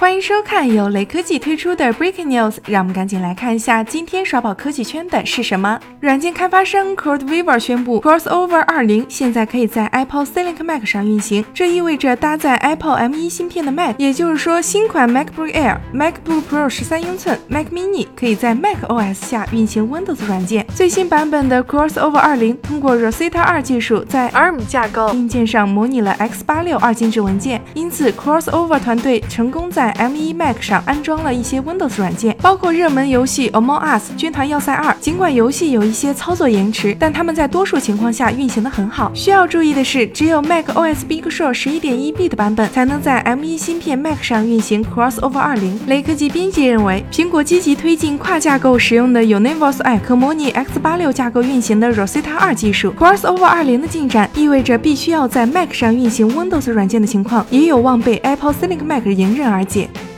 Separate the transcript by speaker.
Speaker 1: 欢迎收看由雷科技推出的 Breaking News，让我们赶紧来看一下今天刷爆科技圈的是什么。软件开发商 CodeWeaver 宣布，Crossover 20现在可以在 Apple Silicon Mac 上运行，这意味着搭载 Apple M1 芯片的 Mac，也就是说新款 MacBook Air、MacBook Pro 十三英寸、Mac Mini 可以在 Mac OS 下运行 Windows 软件。最新版本的 Crossover 20通过 Rosetta 2技术，在 ARM 架构硬件上模拟了 X86 二进制文件，因此 Crossover 团队成功在 M1 Mac 上安装了一些 Windows 软件，包括热门游戏 Among Us 军团要塞二。尽管游戏有一些操作延迟，但它们在多数情况下运行的很好。需要注意的是，只有 Mac OS Big Sur 11.1B 的版本才能在 M1 芯片 Mac 上运行 Crossover 20。雷科技编辑认为，苹果积极推进跨架构使用的 Universe i 可模拟 X86 架构运行的 Rosetta 2技术。Crossover 20的进展意味着必须要在 Mac 上运行 Windows 软件的情况，也有望被 Apple Silicon Mac 迎刃而解。России –